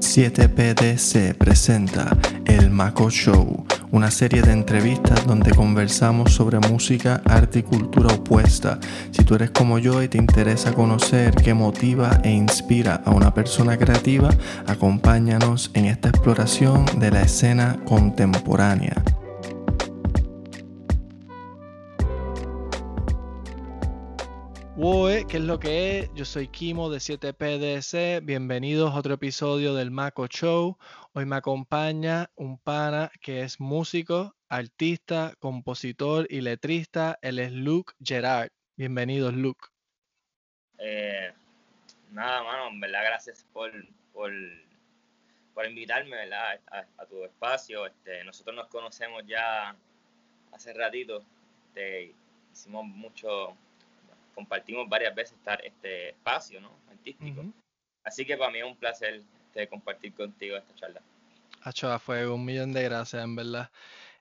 7PDC presenta El Maco Show, una serie de entrevistas donde conversamos sobre música, arte y cultura opuesta. Si tú eres como yo y te interesa conocer qué motiva e inspira a una persona creativa, acompáñanos en esta exploración de la escena contemporánea. Woe, ¿qué es lo que es? Yo soy Kimo de 7PDC. Bienvenidos a otro episodio del Maco Show. Hoy me acompaña un pana que es músico, artista, compositor y letrista. Él es Luke Gerard. Bienvenidos, Luke. Eh, nada, mano, en verdad, gracias por, por, invitarme ¿verdad? A, tu espacio. Este, nosotros nos conocemos ya hace ratito. Este, hicimos mucho compartimos varias veces estar este espacio ¿no? artístico. Así que para mí es un placer este, compartir contigo esta charla. Hacho fue un millón de gracias, en verdad.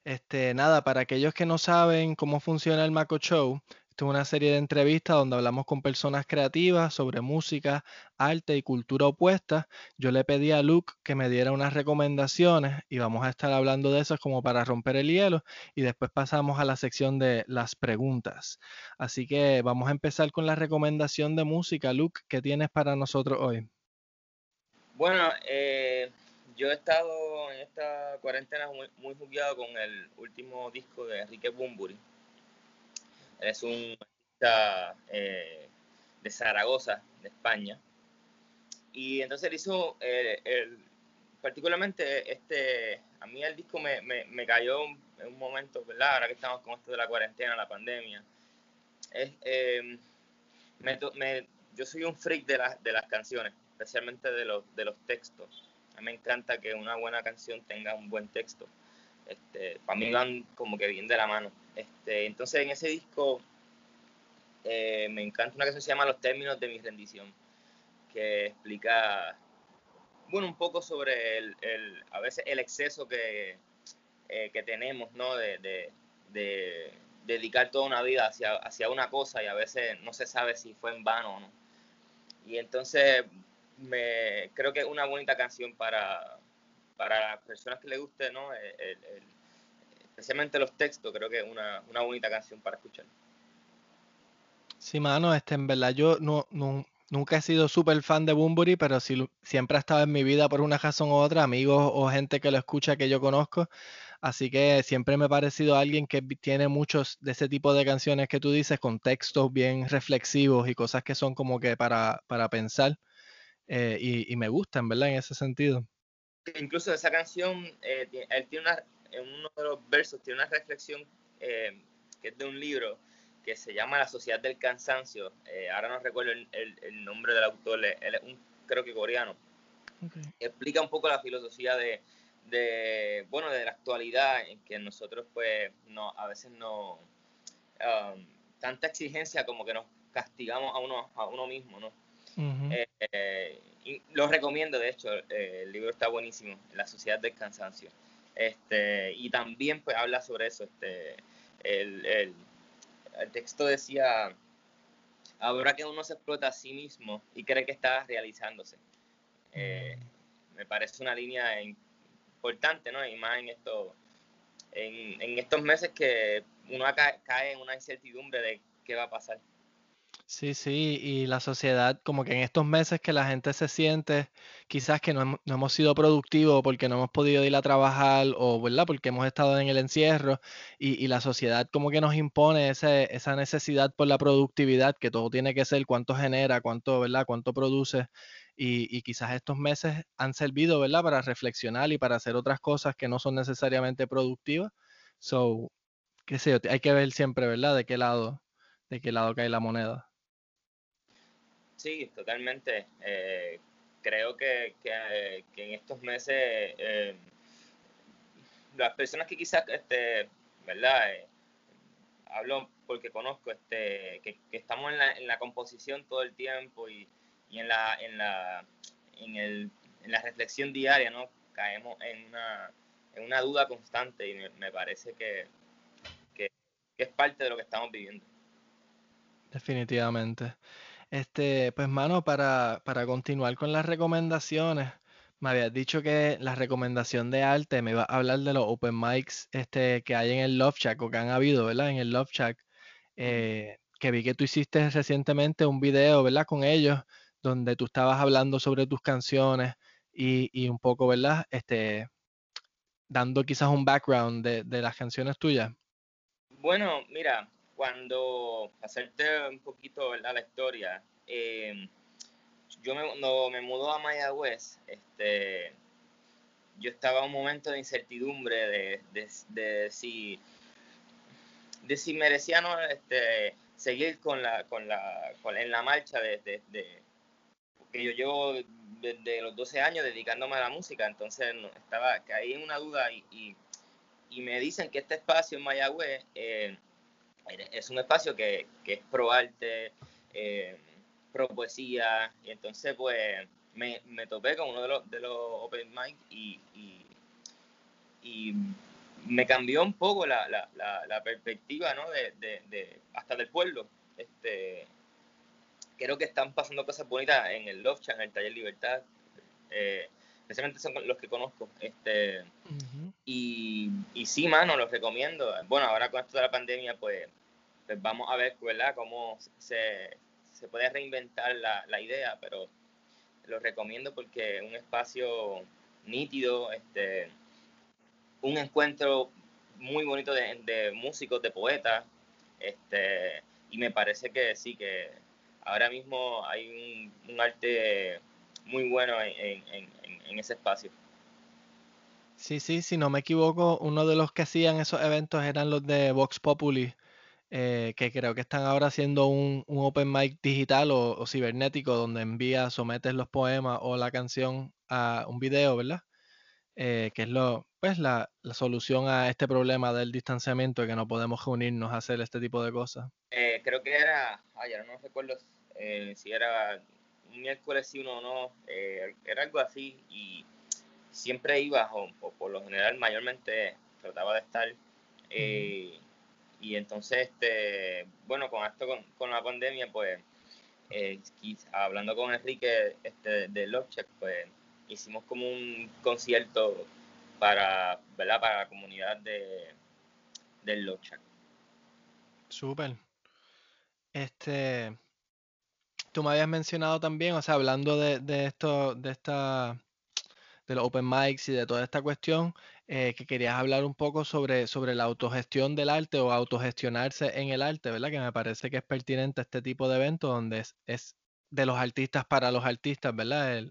Este, nada, para aquellos que no saben cómo funciona el Maco Show, esta es una serie de entrevistas donde hablamos con personas creativas sobre música, arte y cultura opuesta. Yo le pedí a Luke que me diera unas recomendaciones y vamos a estar hablando de esas como para romper el hielo y después pasamos a la sección de las preguntas. Así que vamos a empezar con la recomendación de música. Luke, ¿qué tienes para nosotros hoy? Bueno, eh, yo he estado en esta cuarentena muy, muy con el último disco de Enrique Bumburi es un artista eh, de Zaragoza, de España. Y entonces él hizo, eh, particularmente este, a mí el disco me, me, cayó en un momento, ¿verdad? Ahora que estamos con esto de la cuarentena, la pandemia. Es, eh, me, yo soy un freak de, de las canciones, especialmente de los, de los textos. A mí me encanta que una buena canción tenga un buen texto. Este, para mí van como que bien de la mano. Este, entonces en ese disco eh, me encanta una canción que se llama Los términos de mi rendición, que explica, bueno, un poco sobre el, a veces el exceso que, eh, que tenemos, ¿no? De, dedicar toda una vida hacia, hacia una cosa y a veces no se sabe si fue en vano o no. Y entonces me, creo que es una bonita canción para, para las personas que les guste, ¿no? Especialmente los textos, creo que es una, bonita canción para escuchar. Sí, mano, este, en verdad yo no, nunca he sido súper fan de Bumburi, pero sí, siempre ha estado en mi vida por una razón u otra, amigos o gente que lo escucha que yo conozco. Así que siempre me ha parecido alguien que tiene muchos de ese tipo de canciones que tú dices, con textos bien reflexivos y cosas que son como que para, para pensar. Eh, y, y me gustan, ¿verdad? En ese sentido incluso esa canción, eh, él tiene una, en uno de los versos tiene una reflexión eh, que es de un libro que se llama La Sociedad del Cansancio. Eh, ahora no recuerdo el, nombre del autor, él es un, creo que coreano. Explica un poco la filosofía de, bueno, de la actualidad en que nosotros pues no, a veces no, um, tanta exigencia como que nos castigamos a uno, a uno mismo, ¿no? Eh, y lo recomiendo, de hecho, eh, el libro está buenísimo, La Sociedad del Cansancio. Este, y también pues habla sobre eso. Este, el, el, texto decía, ahora que uno se explota a sí mismo y cree que está realizándose. Eh, me parece una línea importante, ¿no? Y más en, esto, en, en estos meses que uno cae en una incertidumbre de qué va a pasar. Sí, sí, y la sociedad, como que en estos meses que la gente se siente quizás que no, hemos sido productivos porque no hemos podido ir a trabajar o, ¿verdad? Porque hemos estado en el encierro y, la sociedad como que nos impone ese, esa necesidad por la productividad, que todo tiene que ser cuánto genera, cuánto, ¿verdad? Cuánto produce. Y, y quizás estos meses han servido, ¿verdad? Para reflexionar y para hacer otras cosas que no son necesariamente productivas. So, qué sé yo, hay que ver siempre, ¿verdad? De qué lado, de qué lado cae la moneda. Sí, totalmente. Eh, creo que, en estos meses eh, las personas que quizás, este, ¿verdad? Eh, hablo porque conozco, este, que, estamos en la, en la, composición todo el tiempo y, en, la, en, la, en, el, en la reflexión diaria, ¿no? Caemos en una, en una duda constante y me, parece que, que es parte de lo que estamos viviendo. Definitivamente. Este, pues, mano, para, para continuar con las recomendaciones, me habías dicho que la recomendación de arte me iba a hablar de los open mics este, que hay en el Love Shack o que han habido, ¿verdad? En el Love Shack. Eh, que vi que tú hiciste recientemente un video, ¿verdad? Con ellos, donde tú estabas hablando sobre tus canciones y, y un poco, ¿verdad? Este, dando quizás un background de, de las canciones tuyas. Bueno, mira, cuando hacerte un poquito ¿verdad? la historia, eh, yo me, cuando me mudó a Mayagüez, este, yo estaba en un momento de incertidumbre de, de, de, si de si merecía no este, seguir con la con la con, en la marcha de, de, porque yo llevo desde los 12 años dedicándome a la música entonces estaba caí en una duda y, y, y, me dicen que este espacio en Mayagüez eh, es un espacio que, que es pro arte eh, pro poesía, y entonces pues me, me topé con uno de los, de los open mic y, y, me cambió un poco la, la, la, perspectiva, ¿no? De, de, de, hasta del pueblo. Este, creo que están pasando cosas bonitas en el Love Chat, en el Taller Libertad. Eh, especialmente son los que conozco. Este, y, y sí, mano, los recomiendo. Bueno, ahora con esto de la pandemia, pues, pues vamos a ver, ¿verdad?, cómo se, se puede reinventar la, la idea, pero lo recomiendo porque es un espacio nítido, este, un encuentro muy bonito de, de, músicos, de poetas, este, y me parece que sí, que ahora mismo hay un, un arte muy bueno en, en, en, ese espacio. Sí, sí, si no me equivoco, uno de los que hacían esos eventos eran los de Vox Populi, eh, que creo que están ahora haciendo un, open mic digital o, cibernético donde envías, sometes los poemas o la canción a un video, ¿verdad? Eh, que es lo, pues la, solución a este problema del distanciamiento que no podemos reunirnos a hacer este tipo de cosas. Eh, creo que era, ay, no recuerdo si era un miércoles sí uno o no, era algo así y siempre iba, o, por lo general mayormente trataba de estar. Eh, y entonces, este, bueno, con esto, con, con la pandemia, pues, eh, hablando con Enrique este, de Lovecheck, pues, hicimos como un concierto para, ¿verdad? Para la comunidad de, del Lovecheck. Súper. Este, tú me habías mencionado también, o sea, hablando de, de esto, de esta, de los open mics y de toda esta cuestión, eh, que querías hablar un poco sobre, sobre la autogestión del arte o autogestionarse en el arte, ¿verdad? Que me parece que es pertinente este tipo de eventos donde es, es de los artistas para los artistas, ¿verdad?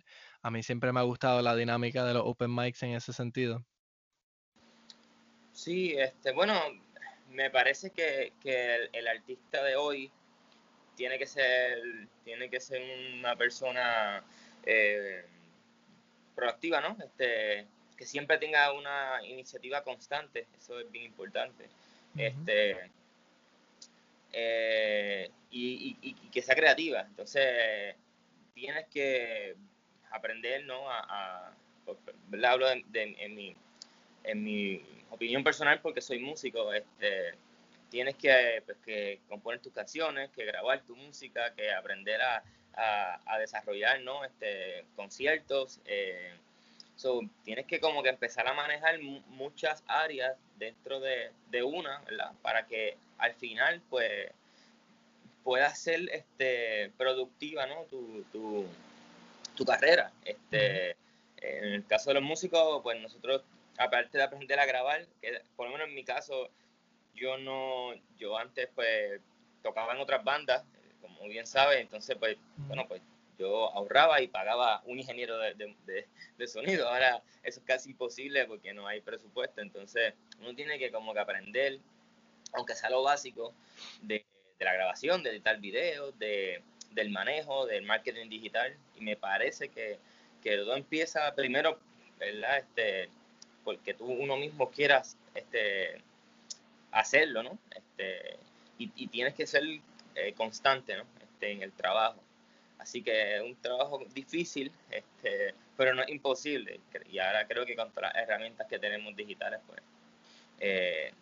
A mí siempre me ha gustado la dinámica de los open mics en ese sentido. Sí, este, bueno, me parece que, que el, el, artista de hoy tiene que ser, tiene que ser una persona eh, proactiva, ¿no? Este, que siempre tenga una iniciativa constante, eso es bien importante. Uh -huh. Este, eh, y, y, y, que sea creativa. Entonces, tienes que aprender, ¿no? A, a ¿verdad? Hablo de, de, en, mi, en mi opinión personal porque soy músico. Este, tienes que, pues, que componer tus canciones, que grabar tu música, que aprender a, a, a desarrollar, ¿no? Este, conciertos. Eh, So, tienes que como que empezar a manejar muchas áreas dentro de, de, una, ¿verdad? Para que al final, pues, pueda ser este, productiva, ¿no? Tu, tu, tu carrera. Este, en el caso de los músicos, pues nosotros, aparte de aprender a grabar, que por lo menos en mi caso, yo no, yo antes, pues, tocaba en otras bandas, como bien sabes, entonces, pues, bueno, pues yo ahorraba y pagaba un ingeniero de, de, de, sonido. Ahora eso es casi imposible porque no hay presupuesto. Entonces uno tiene que como que aprender, aunque sea lo básico, de, la grabación, de editar videos, de, del manejo, del marketing digital. Y me parece que, que todo empieza primero, ¿verdad? Este, porque tú uno mismo quieras este, hacerlo, ¿no? Este, y, y tienes que ser eh, constante, ¿no? Este, en el trabajo. Así que es un trabajo difícil, este, pero no es imposible. Y ahora creo que con todas las herramientas que tenemos digitales, pues eh,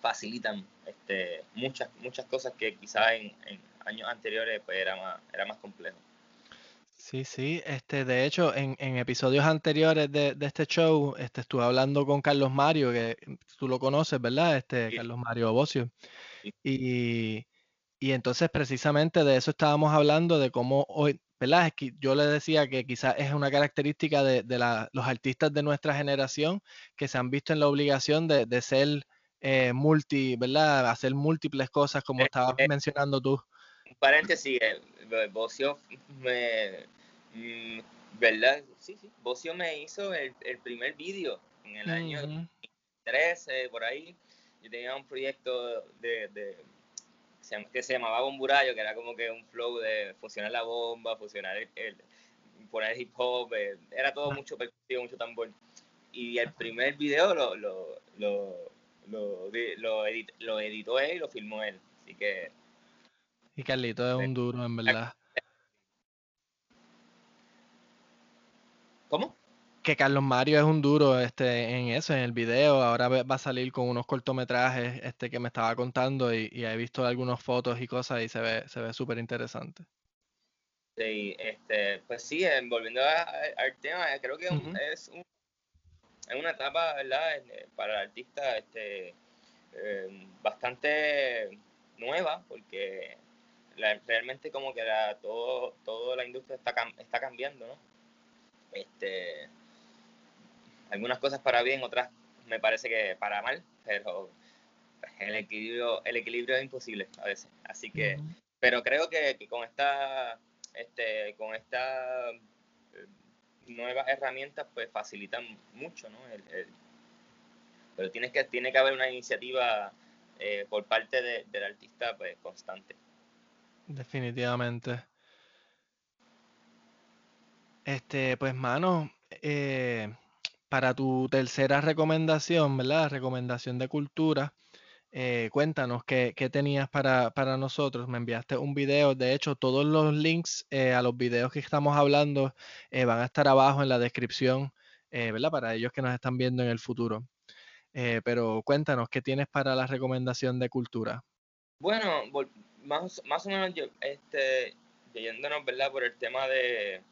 facilitan este, muchas, muchas cosas que quizás en, en, años anteriores pues era más, era más complejo. Sí, sí, este, de hecho, en, en episodios anteriores de, de este show, este, estuve hablando con Carlos Mario, que tú lo conoces, ¿verdad? Este, Sí, Carlos Mario Bocio. sí. Y, y entonces precisamente de eso estábamos hablando, de cómo hoy, ¿verdad? Es que yo le decía que quizás es una característica de, de la- los artistas de nuestra generación que se han visto en la obligación de, de ser eh, multi, ¿verdad? Hacer múltiples cosas, como Eh, estabas eh, mencionando tú. un paréntesis, Bo- Bocio me, mm, ¿verdad? Sí, sí, Bocio me hizo el, el primer vídeo en el año Ujú. 13, por ahí. Yo tenía un proyecto de, que se llamaba Bomburayo, que era como que un flow de fusionar la bomba, fusionar el, el- poner hip hop, eh, era todo mucho percusivo, mucho tambor. Y el primer video lo, lo, lo, lo, lo edit- lo editó él y lo filmó él. Así que, Y Carlito es un duro, en verdad. ¿cómo? Que Carlos Mario es un duro este, en eso, en el video. Ahora va a salir con unos cortometrajes este, que me estaba contando y, y he visto algunas fotos y cosas y se ve, se ve súper interesante. Sí, este, pues sí, volviendo al tema, creo que es, un- es una etapa, ¿verdad? eh, Para el artista este, eh, bastante nueva, porque la- realmente como que la, todo, toda la industria está, está cambiando, ¿no? Este, algunas cosas para bien, otras me parece que para mal, pero el equilibrio, el equilibrio es imposible a veces. Así que pero creo que, que con esta este con esta eh, nuevas herramientas pues facilitan mucho no El- el- pero tienes que tiene que haber una iniciativa eh, por parte de- del artista pues constante Definitivamente. Este, pues, mano, eh, para tu tercera recomendación, ¿verdad? Recomendación de cultura, eh, cuéntanos qué, tenías para, para nosotros. Me enviaste un video, de hecho, todos los links eh, a los videos que estamos hablando eh, van a estar abajo en la descripción, ¿verdad? Para ellos que nos están viendo en el futuro. Pero cuéntanos qué tienes para la recomendación de cultura. bueno más, más o menos yo este yéndonos verdad por el tema de,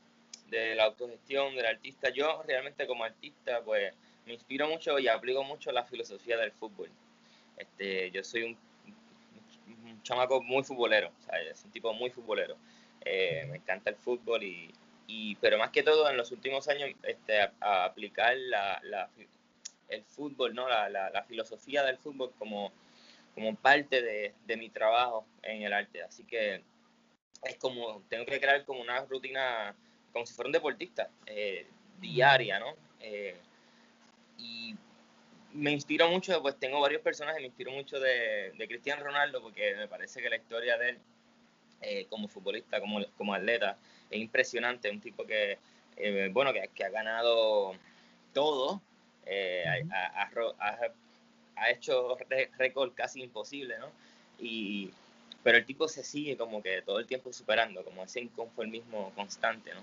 de la autogestión del artista yo realmente como artista pues me inspiro mucho y aplico mucho la filosofía del fútbol Este, yo soy un, chamaco muy futbolero, ¿sabes? un tipo muy futbolero. Eh, me encanta el fútbol y, y, pero más que todo en los últimos años este, aplicar la, la, el fútbol, ¿no? La, la, filosofía del fútbol como, como parte de, de, mi trabajo en el arte. Así que es como, tengo que crear como una rutina, como si fuera un deportista, eh, diaria, ¿no? Eh, y me inspiro mucho, pues tengo varios personajes, me inspiro mucho de, de Cristiano Ronaldo porque me parece que la historia de él eh, como futbolista, como, como atleta, es impresionante, un tipo que, bueno, que, que, ha ganado todo, ha, hecho récord casi imposible, ¿no? Y, pero el tipo se sigue como que todo el tiempo superando, como ese inconformismo constante, ¿no?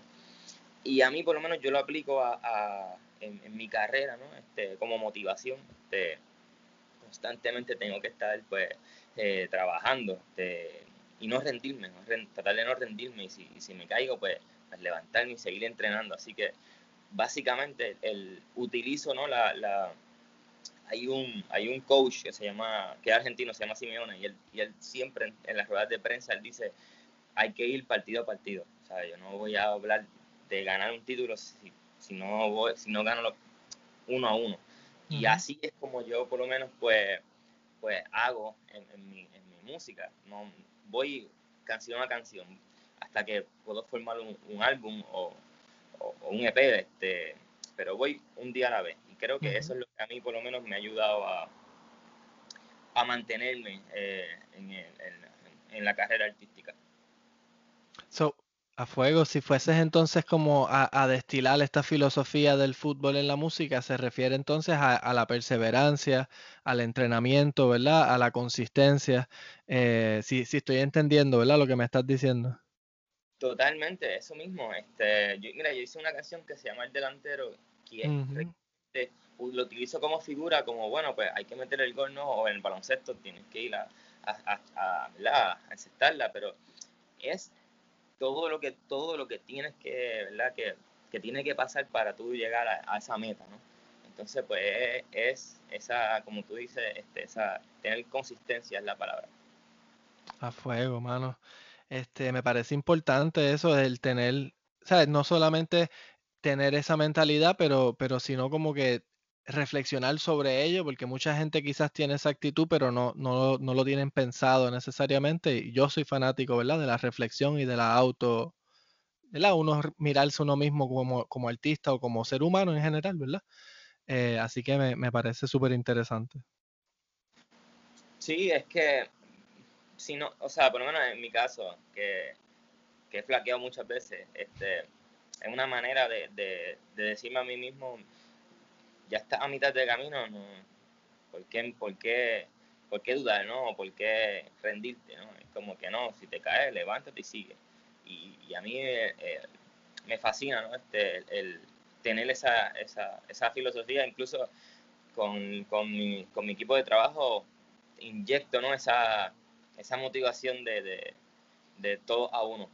Y a mí por lo menos yo lo aplico a, a en, mi carrera, ¿no? Este, como motivación. Este, constantemente tengo que estar, pues, eh, trabajando este, y no rendirme, ¿no? tratar de no rendirme. Y si, si me caigo, pues, pues, levantarme y seguir entrenando. Así que, básicamente, el, utilizo, ¿no? La, la, hay, un, hay un coach que se llama, que es argentino, se llama Simeone, y él, y él siempre en, en las ruedas de prensa, él dice, hay que ir partido a partido. ¿sabes? Yo no voy a hablar de ganar un título si, si no voy, si no gano lo, uno a uno. Uh -huh. Y así es como yo por lo menos pues, pues hago en, en, mi, en mi, música. No, voy canción a canción hasta que puedo formar un, un álbum o, o, o, un EP, este, pero voy un día a la vez. Y creo que uh -huh. eso es lo que a mí por lo menos me ha ayudado a, a mantenerme eh, en, el, en, en la carrera artística. So, a fuego, si fueses entonces como a, a, destilar esta filosofía del fútbol en la música, se refiere entonces a, a la perseverancia, al entrenamiento, ¿verdad? A la consistencia. Eh, si, si, estoy entendiendo, ¿verdad? Lo que me estás diciendo. Totalmente, eso mismo. Este, yo, mira, yo hice una canción que se llama El Delantero, que uh -huh. lo utilizo como figura, como, bueno, pues hay que meter el gol, ¿no? O en el baloncesto tienes que ir a, a, a, a, a encestarla, pero es todo lo que, todo lo que tienes que, ¿verdad? Que, que tiene que pasar para tú llegar a, esa meta, ¿no? Entonces, pues es esa, como tú dices, este, esa, tener consistencia es la palabra. A fuego, mano. Este, me parece importante eso, el tener, ¿sabes? No solamente tener esa mentalidad, pero, pero sino como que reflexionar sobre ello, porque mucha gente quizás tiene esa actitud, pero no, no, no lo tienen pensado necesariamente. Yo soy fanático, ¿verdad? De la reflexión y de la auto, ¿verdad? Uno mirarse uno mismo como, como artista o como ser humano en general, ¿verdad? Eh, así que me, me parece súper interesante. Sí, es que, si no, o sea, por lo menos en mi caso, que, que he flaqueado muchas veces, este, es una manera de, de, de decirme a mí mismo, ya estás a mitad de camino, no, ¿por qué, por qué, por qué dudar, no? ¿Por qué rendirte, no? Es como que no, si te caes, levántate y sigue. Y, a mí eh, eh, me fascina, ¿no? Este, el, tener esa, esa, esa filosofía, incluso con, con, mi, con mi equipo de trabajo, inyecto, ¿no? Esa, esa motivación de, de, de todo a uno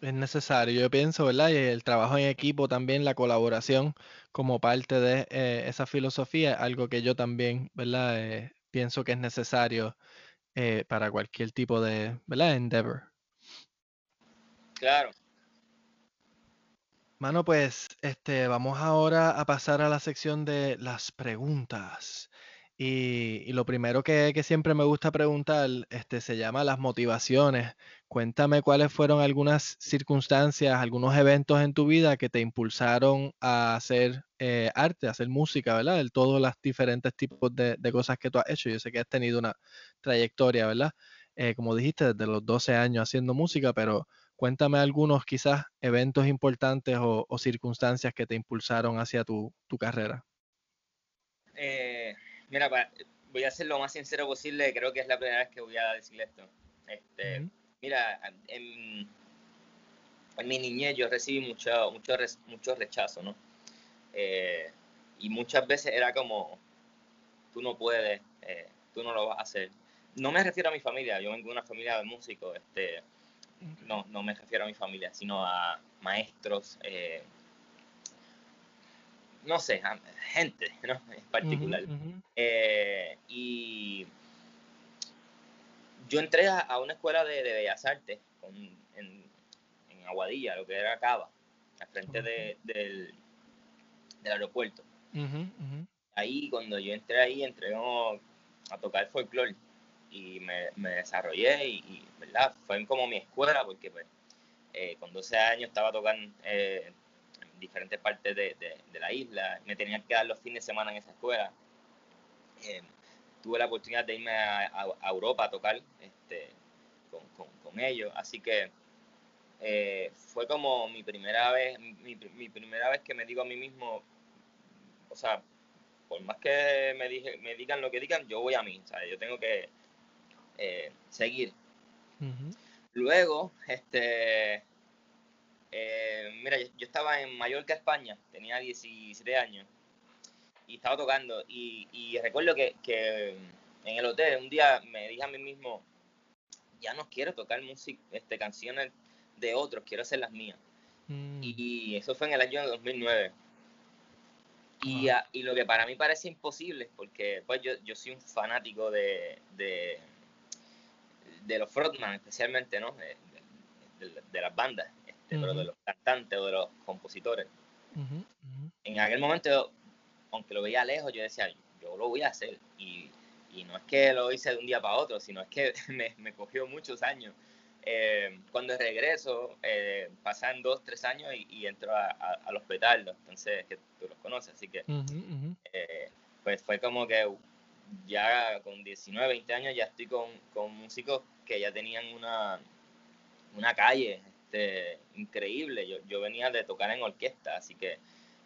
es necesario, yo pienso, ¿verdad? Y el trabajo en equipo también, la colaboración como parte de eh, esa filosofía, algo que yo también, ¿verdad? Eh, pienso que es necesario eh, para cualquier tipo de, ¿verdad? Endeavor. Claro. Mano, pues, este, vamos ahora a pasar a la sección de las preguntas. Y, lo primero que, siempre me gusta preguntar este, se llama las motivaciones. Cuéntame cuáles fueron algunas circunstancias, algunos eventos en tu vida que te impulsaron a hacer eh, arte, a hacer música, ¿verdad? De todos los diferentes tipos de, cosas que tú has hecho. Yo sé que has tenido una trayectoria, ¿verdad? Eh, como dijiste, desde los 12 años haciendo música, pero cuéntame algunos quizás eventos importantes o, circunstancias que te impulsaron hacia tu, tu carrera. Eh Mira, voy a ser lo más sincero posible, creo que es la primera vez que voy a decir esto. Este, Mira, en, mi niñez yo recibí mucho, mucho, mucho rechazo, ¿no? Eh, y muchas veces era como, tú no puedes, eh, tú no lo vas a hacer. No me refiero a mi familia, yo vengo de una familia de músicos, este, no, no me refiero a mi familia, sino a maestros, eh, no sé, gente, ¿no? En particular. Eh, y yo entré a, una escuela de, Bellas Artes en, Aguadilla, lo que era Cava, al frente del, del, aeropuerto. Ahí, cuando yo entré ahí, entré a tocar folclore y me, desarrollé y, ¿verdad? Fue como mi escuela porque pues, eh, con 12 años estaba tocando, eh, diferentes partes de, de, la isla. Me tenían que dar los fines de semana en esa escuela. Eh, tuve la oportunidad de irme a, Europa a tocar este, con, con, ellos. Así que eh, fue como mi primera vez, mi, mi, primera vez que me digo a mí mismo, o sea, por más que me, dije, me digan lo que digan, yo voy a mí, yo tengo que eh, seguir. Luego, este, eh, mira, yo, estaba en Mallorca, España, tenía 17 años y estaba tocando y, recuerdo que, en el hotel un día me dije a mí mismo, ya no quiero tocar música, este, canciones de otros, quiero hacer las mías. Mm. Y, eso fue en el año 2009. Y, y, lo que para mí parece imposible, porque pues yo, yo soy un fanático de, de, los frontman, especialmente, ¿no? de las bandas pero de los cantantes o de los compositores. En aquel momento, aunque lo veía lejos, yo decía, yo lo voy a hacer. Y, y no es que lo hice de un día para otro, sino es que me, me cogió muchos años. Eh, cuando regreso, eh, pasan dos, tres años y, y entro a, a, los petardos, entonces que tú los conoces, así que eh, pues fue como que ya con 19, 20 años ya estoy con, con músicos que ya tenían una, una calle, este, increíble. Yo, yo venía de tocar en orquesta, así que,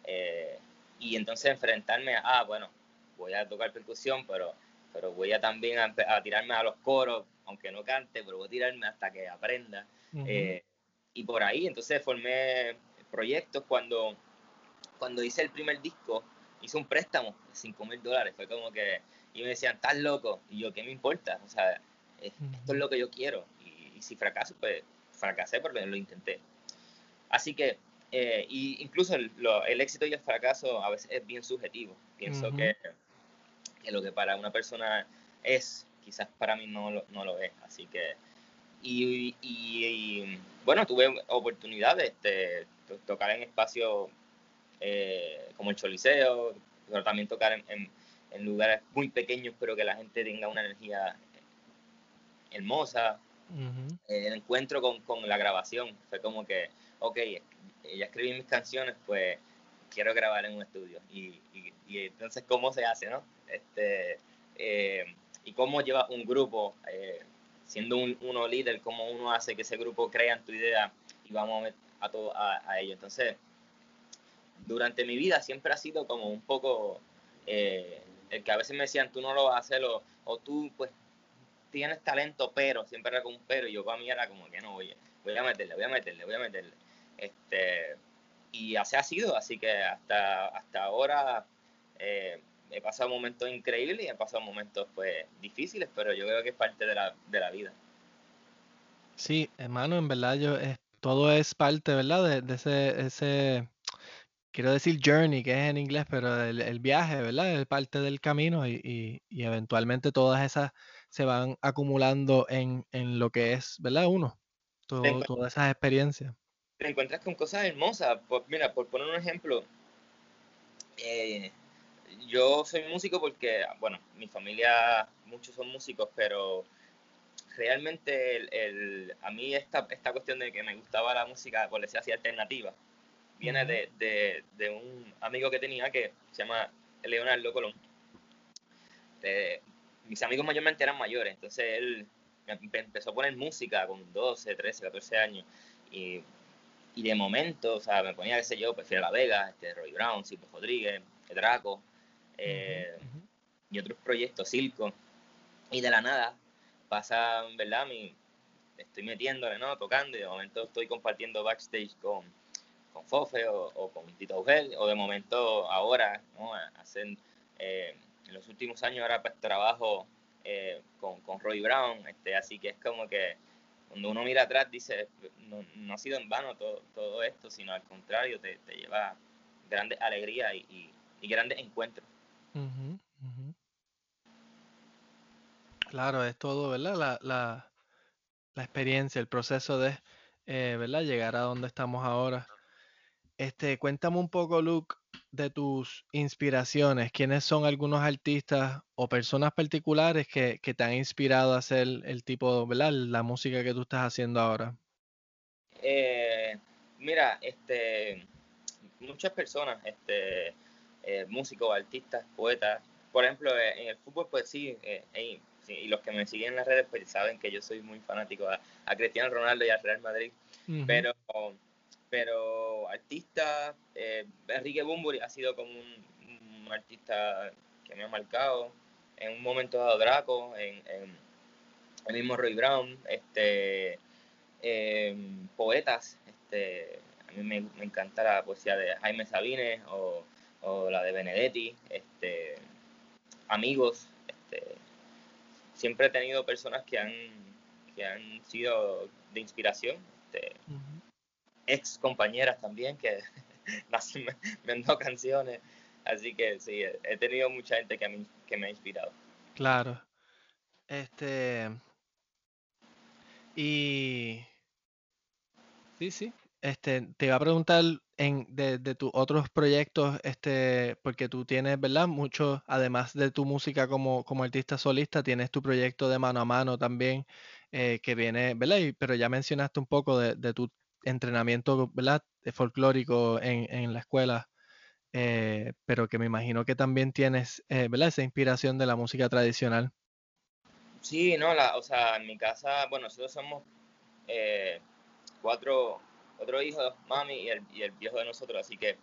eh, y entonces enfrentarme a, ah, bueno, voy a tocar percusión, pero, pero voy a también a, tirarme a los coros, aunque no cante, pero voy a tirarme hasta que aprenda. Eh, y por ahí, entonces formé proyectos cuando, cuando hice el primer disco, hice un préstamo de 5 mil dólares. Fue como que, y me decían, estás loco. Y yo, ¿qué me importa? O sea, esto es lo que yo quiero. Y, si fracaso, pues fracasé porque lo intenté. Así que, eh, y incluso el, éxito y el fracaso a veces es bien subjetivo. Pienso que, que, lo que para una persona es, quizás para mí no lo, no lo es. Así que, y, y, bueno, tuve oportunidades de tocar en espacios eh, como el Choliseo, pero también tocar en, en, lugares muy pequeños, pero que la gente tenga una energía hermosa. El encuentro con, con, la grabación fue como que, ok, ya escribí mis canciones, pues quiero grabar en un estudio. Y, y, entonces, ¿cómo se hace, no? Este, eh, y cómo lleva un grupo, eh, siendo un, uno líder, cómo uno hace que ese grupo crea tu idea y vamos a, todo, a, a ello. Entonces, durante mi vida siempre ha sido como un poco eh, el que a veces me decían, tú no lo vas a hacer o, tú pues tienes talento, pero siempre era un pero y yo para mí era como que no, voy, voy a meterle, voy a meterle, voy a meterle. Este, y así ha sido, así que hasta, hasta ahora eh, he pasado momentos increíbles y he pasado momentos pues difíciles, pero yo creo que es parte de la, de la vida. Sí, hermano, en verdad yo es, todo es parte, ¿verdad? De, de ese, ese quiero decir journey, que es en inglés, pero el, viaje, ¿verdad? Es parte del camino y, eventualmente todas esas se van acumulando en, lo que es, ¿verdad? Uno, todas esas experiencias. Te encuentras con cosas hermosas. mira, por poner un ejemplo, eh, yo soy músico porque, bueno, mi familia, muchos son músicos, pero realmente el, a mí esta, esta cuestión de que me gustaba la música, por decir así, alternativa, viene de, de, un amigo que tenía que se llama Leonardo Colón. Eh, mis amigos mayormente eran mayores, entonces él empezó a poner música con 12, 13, 14 años y, y de momento, o sea, me ponía, qué sé yo, prefiero La Vega, este, Roy Brown, Silvio Rodríguez, Draco eh, y otros proyectos, Circo, y de la nada pasa, ¿verdad? Mi, estoy metiéndole, ¿no? Tocando y de momento estoy compartiendo backstage con con Fofe o, con Tito Augel, o de momento ahora, ¿no? Hacen, eh, en los últimos años ahora pues trabajo eh, con, con, Roy Brown, este, así que es como que cuando uno mira atrás dice, no, ha sido en vano todo, todo, esto, sino al contrario, te, te lleva grandes alegrías y, y, grandes encuentros. Claro, es todo, ¿verdad? La, la, la experiencia, el proceso de, eh, ¿verdad? Llegar a donde estamos ahora. Este, cuéntame un poco, Luke, de tus inspiraciones. ¿Quiénes son algunos artistas o personas particulares que, te han inspirado a hacer el tipo, ¿verdad? La música que tú estás haciendo ahora. Eh, mira, este, muchas personas, este, eh, músicos, artistas, poetas. Por ejemplo, eh, en el fútbol, pues sí, y los que me siguen en las redes, pues saben que yo soy muy fanático a, Cristiano Ronaldo y al Real Madrid. Pero pero artista, eh, Enrique Bumburi ha sido como un, artista que me ha marcado. En un momento dado Draco, en, el mismo Roy Brown, este, em, poetas, este, a mí me, encanta la poesía de Jaime Sabines o, la de Benedetti, este, amigos, este, siempre he tenido personas que han, que han sido de inspiración. Este, ex compañeras también que me, han dado canciones. Así que sí, he tenido mucha gente que me, que me ha inspirado. Claro. Este. Y. Sí, sí. Este, te iba a preguntar en, de, de tus otros proyectos, este, porque tú tienes, ¿verdad? Mucho, además de tu música como, como artista solista, tienes tu proyecto de mano a mano también, eh, que viene, ¿verdad? pero ya mencionaste un poco de, de tu entrenamiento ¿verdad? folclórico en, en la escuela, eh, pero que me imagino que también tienes eh, ¿verdad? esa inspiración de la música tradicional. Sí, no, la, o sea, en mi casa, bueno, nosotros somos eh, cuatro, cuatro hijos, mami y el, y el, viejo de nosotros, así que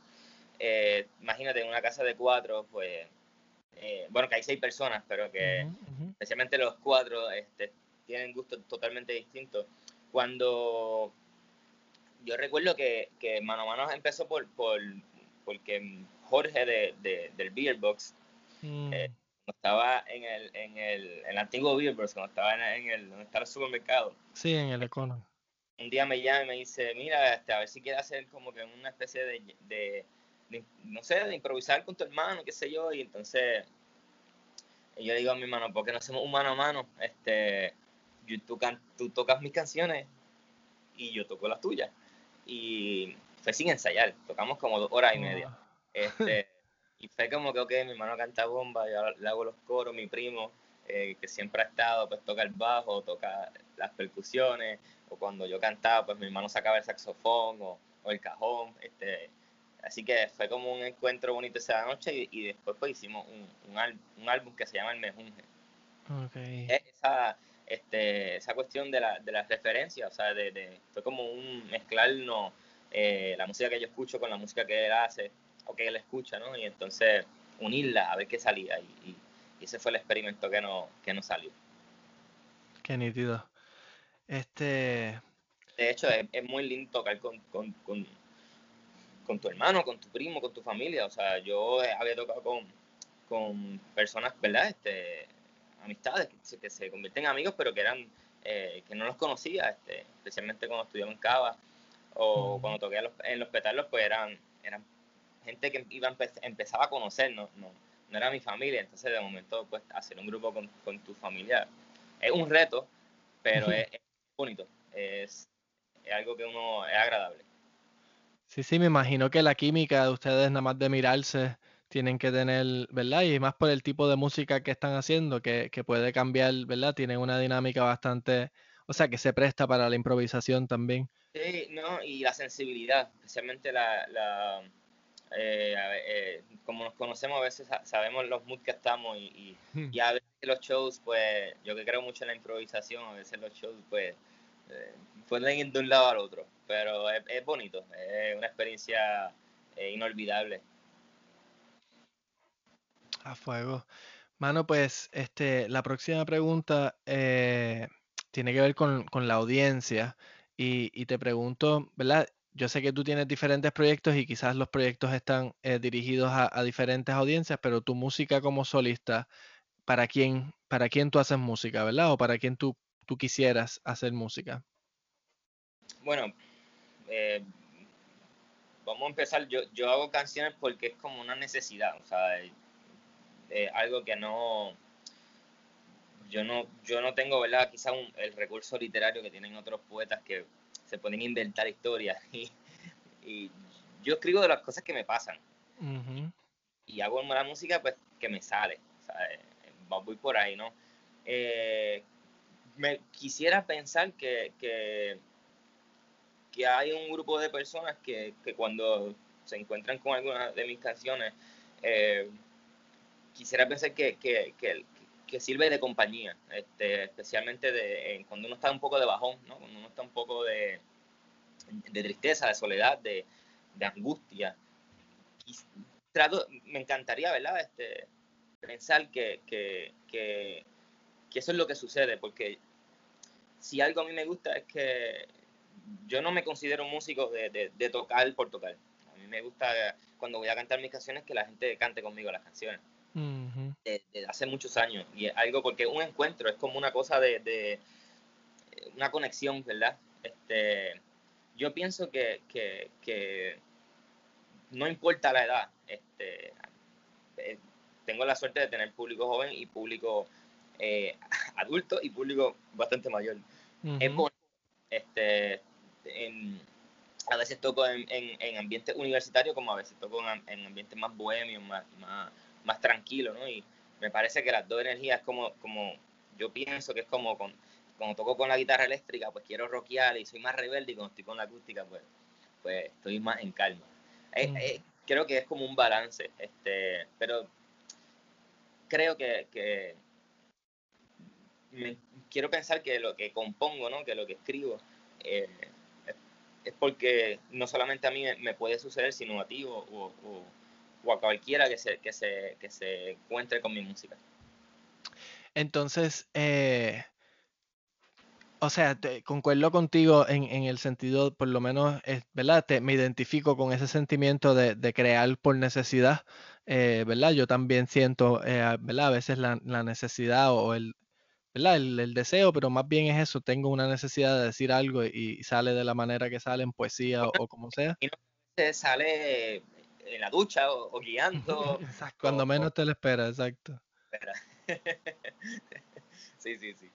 imagínate, en una casa de cuatro, pues, bueno, que hay seis personas, pero que especialmente los cuatro este, tienen gustos totalmente distintos. Cuando yo recuerdo que, que Mano a Mano empezó por, por porque Jorge de, del Beer Box, mm. eh, estaba en el, en el, en el antiguo Billboard, cuando estaba en, el, donde está el supermercado. Sí, en el Econo. Un día me llama y me dice, mira, este, a ver si quiere hacer como que una especie de, de, no sé, de improvisar con tu hermano, qué sé yo, y entonces yo digo a mi hermano, ¿por qué no hacemos un mano a mano? Este, tú, tú tocas mis canciones y yo toco las tuyas. Y fue sin ensayar, tocamos como dos horas y media. Este, y fue como que, ok, mi hermano canta bomba, yo le hago los coros, mi primo, eh, que siempre ha estado, pues toca el bajo, toca las percusiones, o cuando yo cantaba, pues mi hermano sacaba el saxofón o, el cajón. Este, así que fue como un encuentro bonito esa noche y, después pues hicimos un, un, álbum que se llama El Mejunje. Okay. Esa, este, esa cuestión de la, de las referencias, o sea, de, fue como un mezclarnos eh, la música que yo escucho con la música que él hace o que él escucha, ¿no? Y entonces unirla a ver qué salía. Y, ese fue el experimento que no, que no salió. Qué nítido. Este. De hecho, es, muy lindo tocar con, con, con, tu hermano, con tu primo, con tu familia. O sea, yo había tocado con, con personas, ¿verdad? Este, amistades que se, convierten en amigos, pero que eran eh, que no los conocía, este, especialmente cuando estudiaba en Cava o cuando toqué en los petalos, pues eran, eran gente que iba empezaba a conocer, no, no, no era mi familia, entonces de momento pues hacer un grupo con, con tu familia es un reto, pero es, bonito, es, algo que uno es agradable. Sí, sí, me imagino que la química de ustedes nada más de mirarse tienen que tener, ¿verdad? Y más por el tipo de música que están haciendo, que, que puede cambiar, ¿verdad? Tienen una dinámica bastante, o sea, que se presta para la improvisación también. Sí, no, y la sensibilidad, especialmente la, la eh, eh, como nos conocemos a veces sabemos los moods que estamos y, hmm. y, a veces los shows, pues yo que creo mucho en la improvisación, a veces los shows pues eh, pueden ir de un lado al otro, pero es, bonito, es una experiencia inolvidable. A fuego. Mano, pues este, la próxima pregunta tiene que ver con, con la audiencia y, y, te pregunto, ¿verdad? yo sé que tú tienes diferentes proyectos y quizás los proyectos están eh, dirigidos a, diferentes audiencias, pero tu música como solista, ¿para quién, para quién tú haces música, verdad? ¿O para quién tú, tú quisieras hacer música? Bueno, eh, vamos a empezar. Yo, yo hago canciones porque es como una necesidad, o sea, algo que no... Yo no, yo no tengo, ¿verdad? Quizás el recurso literario que tienen otros poetas que se pueden inventar historias. Y, yo escribo de las cosas que me pasan. Y hago una música pues que me sale. O voy por ahí, ¿no? Eh, me quisiera pensar que, que, hay un grupo de personas que, cuando se encuentran con alguna de mis canciones, eh, quisiera pensar que, que, sirve de compañía, este, especialmente de, cuando uno está un poco de bajón, ¿no? cuando uno está un poco de, de tristeza, de soledad, de, angustia. trato, me encantaría, ¿verdad? Este, pensar que, eso es lo que sucede, porque si algo a mí me gusta es que yo no me considero músico de, tocar por tocar. A mí me gusta cuando voy a cantar mis canciones que la gente cante conmigo las canciones. De hace muchos años. Y es algo porque un encuentro es como una cosa de, de una conexión, ¿verdad? Este, yo pienso que, no importa la edad, este, eh, tengo la suerte de tener público joven y público eh, adulto y público bastante mayor. Es bueno, este, a veces toco en, en, ambientes universitarios como a veces toco en, ambientes más bohemios, más, más, tranquilos, ¿no? Y me parece que las dos energías como, como yo pienso que es como con, cuando toco con la guitarra eléctrica, pues quiero rockear y soy más rebelde y cuando estoy con la acústica, pues, pues estoy más en calma. Mm. creo que es como un balance, este, pero creo que, quiero pensar que lo que compongo, ¿no? que lo que escribo, eh, es porque no solamente a mí me, puede suceder, sino a ti o, a cualquiera que se, que, se, que se encuentre con mi música. Entonces, eh, O sea, concuerdo contigo en, el sentido, por lo menos, ¿verdad? me identifico con ese sentimiento de, crear por necesidad, eh, ¿verdad? Yo también siento, eh, ¿verdad? A veces la, necesidad o el, ¿verdad? El, deseo, pero más bien es eso, tengo una necesidad de decir algo y, sale de la manera que sale en poesía o, como sea. Y no sale en la ducha o, guiando. cuando menos te lo esperas, exacto. sí, sí, sí.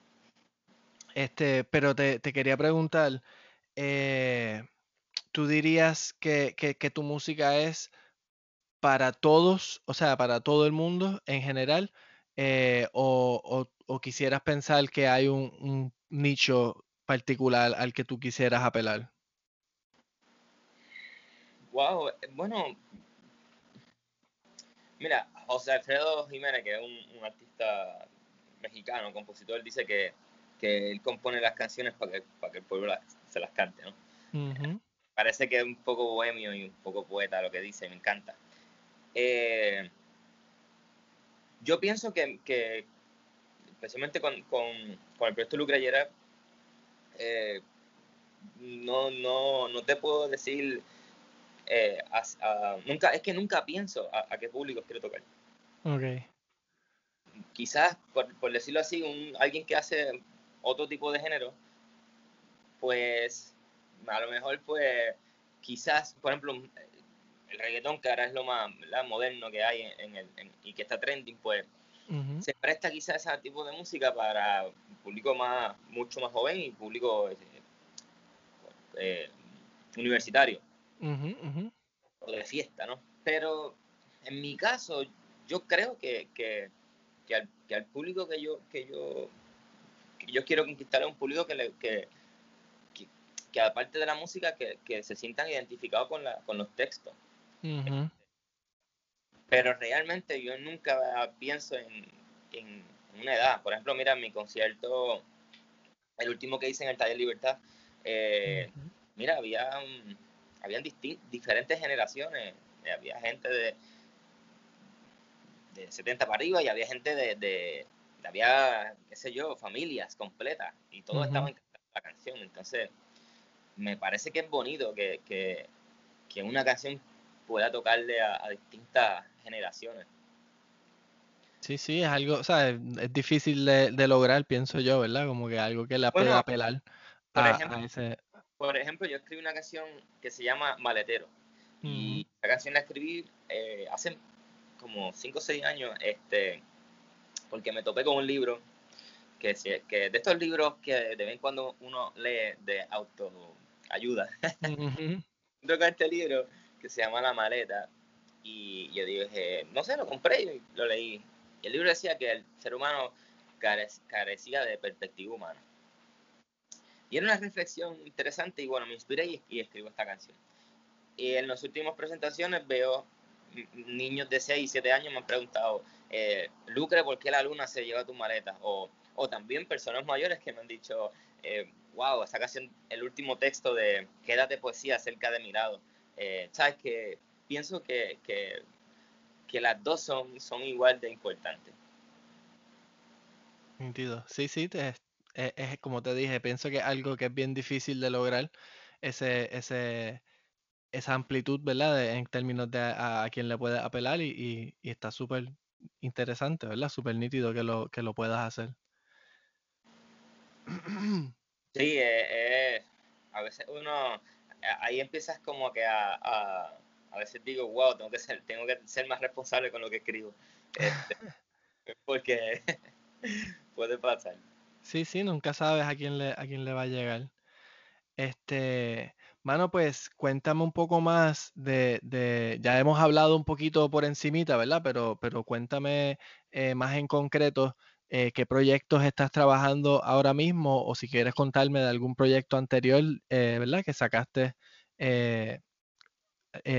Este, pero te, quería preguntar, eh, ¿tú dirías que, tu música es para todos, o sea, para todo el mundo en general? Eh, o, quisieras pensar que hay un, nicho particular al que tú quisieras apelar? Wow, bueno, mira, José Alfredo Jiménez, que es un, un artista mexicano, compositor, dice que que él compone las canciones para que, para que el pueblo se las cante, ¿no? Parece que es un poco bohemio y un poco poeta lo que dice, me encanta. Eh, yo pienso que, que especialmente con, con, con, el proyecto Lucreyera, eh, no, no, no te puedo decir, eh, nunca, es que nunca pienso a, a, qué público quiero tocar. Okay. Quizás, por, por decirlo así, un, alguien que hace otro tipo de género, pues a lo mejor pues quizás, por ejemplo, el reggaetón que ahora es lo más moderno que hay en, el, y que está trending, pues se presta quizás ese tipo de música para público más mucho más joven y público eh, universitario o de fiesta, ¿no? Pero en mi caso, yo creo que, que, que, al, que al público que yo, que yo yo quiero conquistar a un público que, que, que, aparte de la música, que, se sientan identificados con, la, con los textos. Pero realmente yo nunca pienso en, en, una edad. Por ejemplo, mira, mi concierto, el último que hice en el Taller Libertad, eh, mira, había habían diferentes generaciones. Había gente de, de 70 para arriba y había gente de había, qué sé yo, familias completas y todo estaba en la canción. Entonces, me parece que es bonito que, que, una canción pueda tocarle a, distintas generaciones. Sí, sí, es algo, o sea, es, difícil de, lograr, pienso yo, ¿verdad? Como que algo que le pueda apelar por ejemplo, Por ejemplo, yo escribí una canción que se llama Maletero. Y la canción la escribí eh, hace como 5 o 6 años, este, porque me topé con un libro que, que de estos libros que de vez en cuando uno lee de autoayuda. Uh con este libro que se llama La maleta y yo dije, no sé, lo compré y lo leí. Y el libro decía que el ser humano carecía de perspectiva humana. Y era una reflexión interesante y bueno, me inspiré y, y escribo esta canción. Y en las últimas presentaciones veo niños de 6 y 7 años me han preguntado, eh, Lucre, ¿por qué la luna se lleva tu maleta? O, o también personas mayores que me han dicho, eh, wow, esta canción, el último texto de Quédate poesía cerca de mi lado. Eh, Sabes que pienso que, que, que, las dos son, son igual de importantes. Sí, sí, es, es, como te dije, pienso que algo que es bien difícil de lograr, ese, ese, esa amplitud, ¿verdad? en términos de a, a, quién le puede apelar y, y, está súper interesante, ¿verdad? Súper nítido que lo, que lo puedas hacer. Sí, eh, eh, a veces uno, ahí empiezas como que a, a, a, veces digo, wow, tengo que ser, tengo que ser más responsable con lo que escribo. Este, porque puede pasar. Sí, sí, nunca sabes a quién le, a quién le va a llegar. Este, Mano, pues cuéntame un poco más de, ya hemos hablado un poquito por encimita, ¿verdad? Pero, pero cuéntame eh, más en concreto eh, qué proyectos estás trabajando ahora mismo o si quieres contarme de algún proyecto anterior, eh, ¿verdad? Que sacaste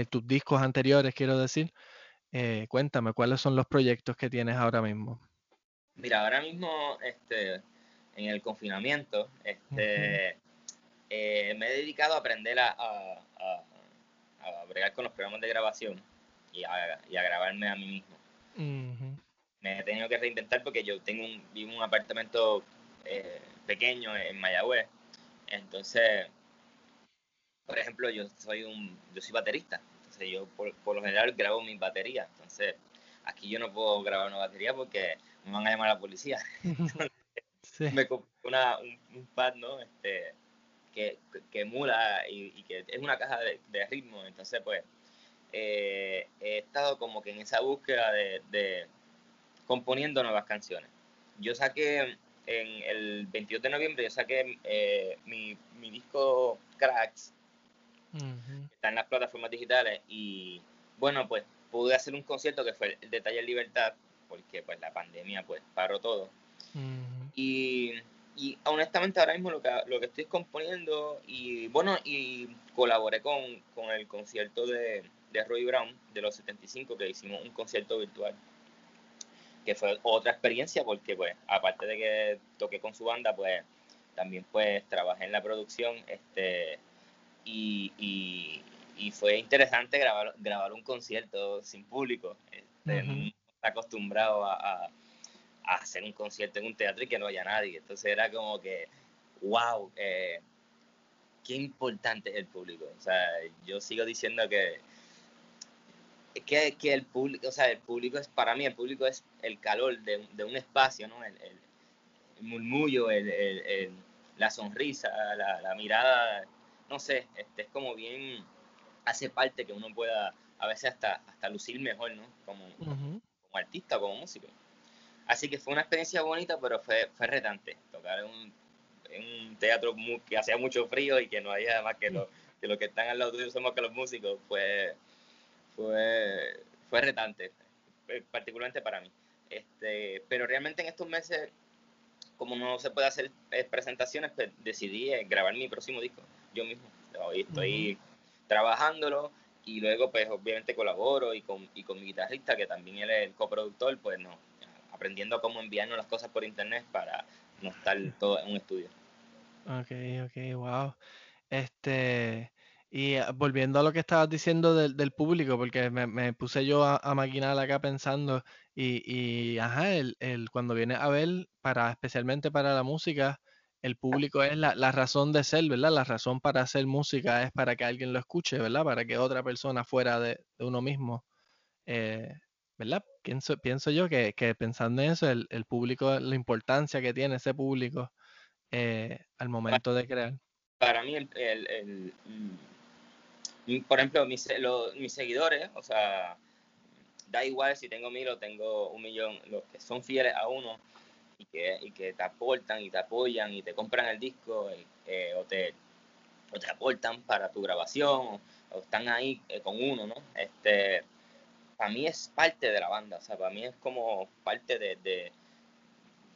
tus discos anteriores, quiero decir. cuéntame, ¿cuáles son los proyectos que tienes ahora mismo? Mira, ahora mismo, este, en el confinamiento, este... Eh, me he dedicado a aprender a, a, a, bregar con los programas de grabación y a, y a grabarme a mí mismo. Me he tenido que reinventar porque yo tengo un, vivo en un apartamento eh, pequeño en Mayagüez. Entonces, por ejemplo, yo soy un, yo soy baterista, entonces yo por, lo general grabo mis baterías. Entonces, aquí yo no puedo grabar una batería porque me van a llamar a la policía. Me compré una, un, pad, ¿no? Este, que, que emula y, que es una caja de, de ritmo. Entonces, pues, eh, he estado como que en esa búsqueda de, de componiendo nuevas canciones. Yo saqué en el 22 de noviembre, yo saqué eh, mi, mi, disco Cracks, está en las plataformas digitales, y bueno, pues pude hacer un concierto que fue el de Taller Libertad, porque pues la pandemia pues paró todo. Y, y, honestamente ahora mismo lo que, lo que estoy componiendo, y bueno, y colaboré con, con el concierto de, de Roy Brown de los 75, que hicimos un concierto virtual que fue otra experiencia porque pues aparte de que toqué con su banda pues también pues trabajé en la producción este y, y, fue interesante grabar grabar un concierto sin público este, no está acostumbrado a, a, hacer un concierto en un teatro y que no haya nadie entonces era como que wow eh, qué importante es el público o sea yo sigo diciendo que que, que, el público, o sea, el público es, para mí el público es el calor de, de un espacio, ¿no? El, el, murmullo, el, la sonrisa, la, la, mirada, no sé, este, es como bien, hace parte que uno pueda a veces hasta, hasta lucir mejor, ¿no? Como, como artista, como músico. Así que fue una experiencia bonita, pero fue, fue retante tocar en un, en un teatro que hacía mucho frío y que no había más que, lo, que los que están al lado tuyo somos que los músicos, pues fue, fue retante, eh, particularmente para mí. Este, pero realmente en estos meses, como no se puede hacer eh, presentaciones, pues decidí eh, grabar mi próximo disco yo mismo. Hoy estoy trabajándolo y luego pues obviamente colaboro y con, y con mi guitarrista, que también él es el coproductor, pues no, aprendiendo cómo enviarnos las cosas por internet para no estar todo en un estudio. Ok, ok, wow. Este, y ah, volviendo a lo que estabas diciendo del, del público, porque me, me, puse yo a, a, maquinar acá pensando, y, y ajá, el, el, cuando viene a ver, para, especialmente para la música, el público es la, la, razón de ser, ¿verdad? La razón para hacer música es para que alguien lo escuche, ¿verdad? Para que otra persona fuera de, de uno mismo, eh, ¿verdad? Pienso, pienso yo que, que, pensando en eso, el, el, público, la importancia que tiene ese público eh, al momento de crear. Para mí, el, el por ejemplo, mis, mis seguidores, o sea, da igual si tengo mil o tengo un millón, los que son fieles a uno y que, y que te aportan y te apoyan y te compran el disco eh, o, te, o te aportan para tu grabación o, están ahí eh, con uno, ¿no? Este, para mí es parte de la banda, o sea, para mí es como parte de, de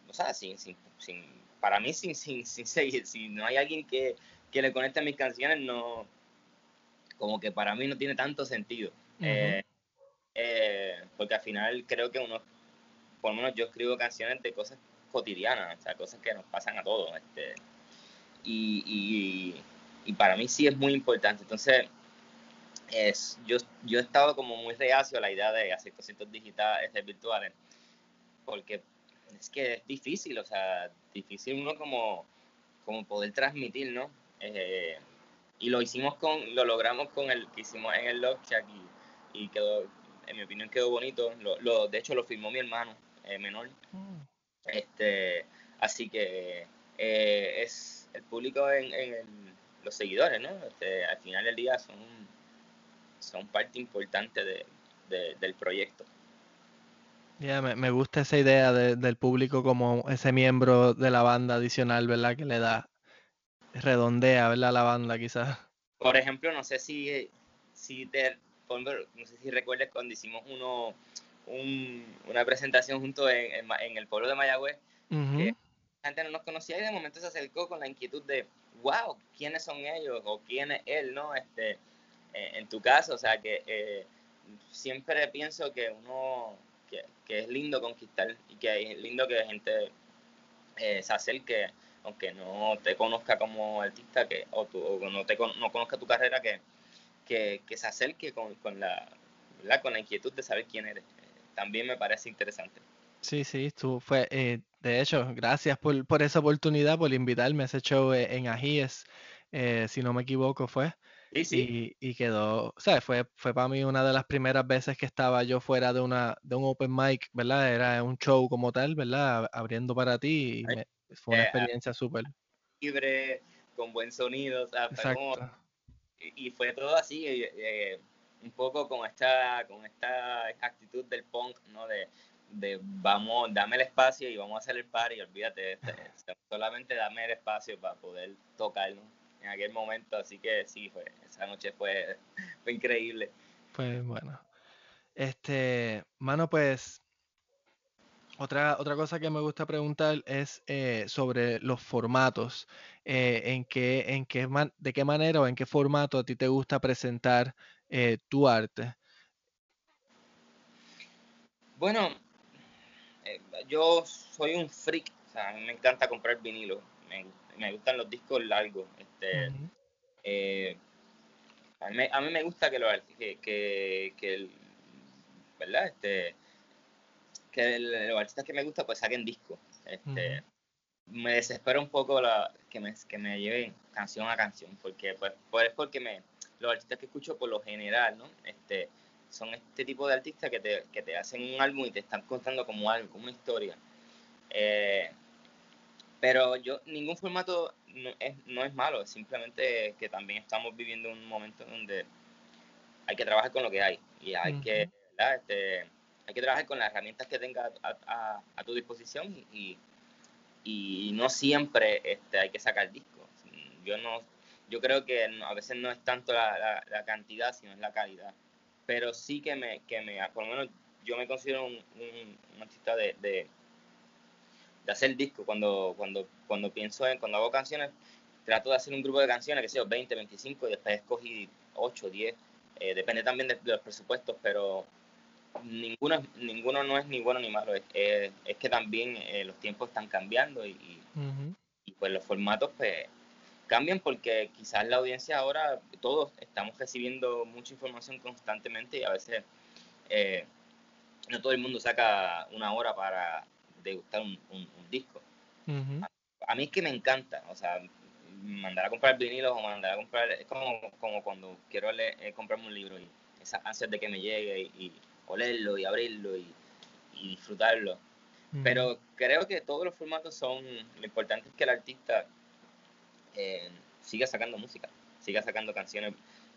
o sea, sin, sin, sin, para mí sin, sin, sin seguir, si no hay alguien que, que le conecte a mis canciones, no, como que para mí no tiene tanto sentido. Eh, eh, porque al final creo que uno, por lo menos yo escribo canciones de cosas cotidianas, o sea, cosas que nos pasan a todos. Este, y, y, para mí sí es muy importante. Entonces, es, yo, yo he estado como muy reacio a la idea de hacer conciertos digitales, virtuales, porque es que es difícil, o sea, difícil uno como, como poder transmitir, ¿no? Eh, y lo hicimos con, lo logramos con el que hicimos en el Love Shack y, y quedó, en mi opinión quedó bonito. Lo, lo, de hecho lo filmó mi hermano eh, menor. Mm. Este, así que eh, es el público en, en los seguidores, ¿no? Este, al final del día son, son parte importante de, del proyecto. Ya, me, me, gusta esa idea de, del público como ese miembro de la banda adicional, ¿verdad? Que le da redondea, ¿verdad? La banda quizás. Por ejemplo, no sé si, si te, no sé si recuerdas cuando hicimos uno, un, una presentación junto en, en, el pueblo de Mayagüez, que la gente no nos conocía y de momento se acercó con la inquietud de, wow, ¿quiénes son ellos? O quién es él, ¿no? Este, eh, en tu caso, o sea, que eh, siempre pienso que uno, que, que, es lindo conquistar y que es lindo que gente eh, se acerque aunque no te conozca como artista que, o, no, te, no conozca tu carrera, que, que, se acerque con, con la, con la inquietud de saber quién eres. también me parece interesante. Sí, sí, tú fue, eh, de hecho, gracias por, por, esa oportunidad, por invitarme a ese show en Ajíes, si no me equivoco fue. Sí, sí. Y, y, quedó, o sea, fue, fue para mí una de las primeras veces que estaba yo fuera de, una, de un open mic, ¿verdad? Era un show como tal, ¿verdad? Abriendo para ti y fue una eh, experiencia súper. Libre, con buen sonido, o sea, y, fue todo así, eh, un poco con esta, con esta actitud del punk, ¿no? De, de vamos, dame el espacio y vamos a hacer el par y olvídate, este, solamente dame el espacio para poder tocarlo en aquel momento, así que sí, fue, esa noche fue, fue increíble. Pues bueno, este, mano, pues otra, otra cosa que me gusta preguntar es eh, sobre los formatos. Eh, en qué, en qué ¿De qué manera o en qué formato a ti te gusta presentar eh, tu arte? Bueno, eh, yo soy un freak, o sea, a mí me encanta comprar vinilo, me, me gustan los discos largos. Este, eh, a, mí, a, mí, me gusta que, los, que, que, que el, ¿verdad? Este, que los artistas que me gustan pues saquen discos. Este, Me desespera un poco la, que, me, que me lleven canción a canción, porque pues, pues es porque me, los artistas que escucho por lo general, ¿no? Este, son este tipo de artistas que te, que te hacen un álbum y te están contando como algo, como una historia. Eh, pero yo, ningún formato no es, no es malo, es simplemente que también estamos viviendo un momento donde hay que trabajar con lo que hay y hay que, este, hay que trabajar con las herramientas que tengas a, a, tu disposición y, y, no siempre este, hay que sacar discos. Yo no, yo creo que a veces no es tanto la, la cantidad, sino es la calidad. Pero sí que me, que me, por lo menos yo me considero un, un, artista de, de, de, hacer disco. Cuando, cuando, cuando pienso en, cuando hago canciones, trato de hacer un grupo de canciones, que sea 20, 25, y después escogí 8, 10, eh, depende también de, los presupuestos, pero ninguno, ninguno no es ni bueno ni malo, es, es, que también eh, los tiempos están cambiando y, y, pues los formatos pues cambian porque quizás la audiencia ahora, todos estamos recibiendo mucha información constantemente y a veces eh, no todo el mundo saca una hora para degustar un, un, disco. a, mí es que me encanta, o sea, mandar a comprar vinilos o mandar a comprar, es como, como cuando quiero leer, eh, comprarme un libro y esas ansias de que me llegue y, olerlo y abrirlo y, y disfrutarlo. Pero creo que todos los formatos son, lo importante es que el artista eh, siga sacando música, siga sacando canciones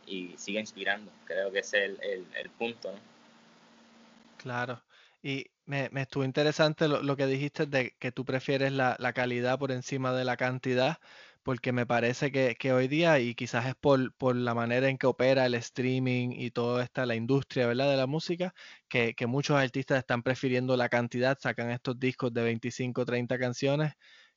y siga inspirando. Creo que ese es el, el, punto, ¿no? Claro. Y me, me estuvo interesante lo, lo, que dijiste de que tú prefieres la, la, calidad por encima de la cantidad, porque me parece que, que hoy día, y quizás es por, por, la manera en que opera el streaming y toda esta, la industria ¿verdad? de la música, que, que muchos artistas están prefiriendo la cantidad, sacan estos discos de 25, 30 canciones,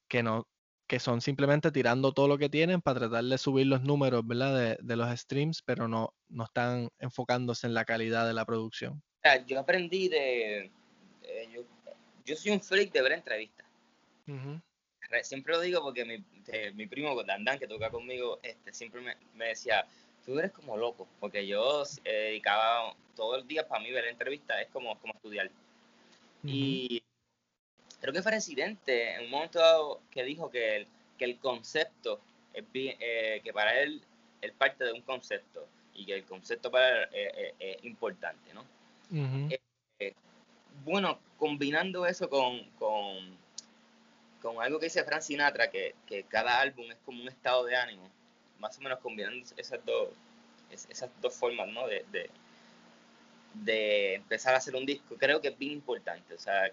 que no, que son simplemente tirando todo lo que tienen para tratar de subir los números ¿verdad? De, los streams, pero no, no están enfocándose en la calidad de la producción. Yo aprendí de... yo, soy un freak de ver entrevistas. Siempre lo digo porque mi, mi primo Dandan, que toca conmigo, este, siempre me, decía, tú eres como loco, porque yo eh, dedicaba todo el día para mí ver entrevistas, es como, como estudiar. Y creo que fue Residente en un momento dado que dijo que el, que el concepto, es eh, que para él, él parte de un concepto y que el concepto para él es, importante, ¿no? Eh, bueno, combinando eso con, con, con, algo que dice Frank Sinatra, que, que, cada álbum es como un estado de ánimo, más o menos combinando esas dos, esas dos formas, ¿no? De, de, de empezar a hacer un disco, creo que es bien importante, o sea,